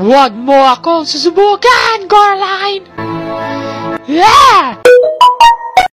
Huwag mo akong susubukan, Coraline! Yeah!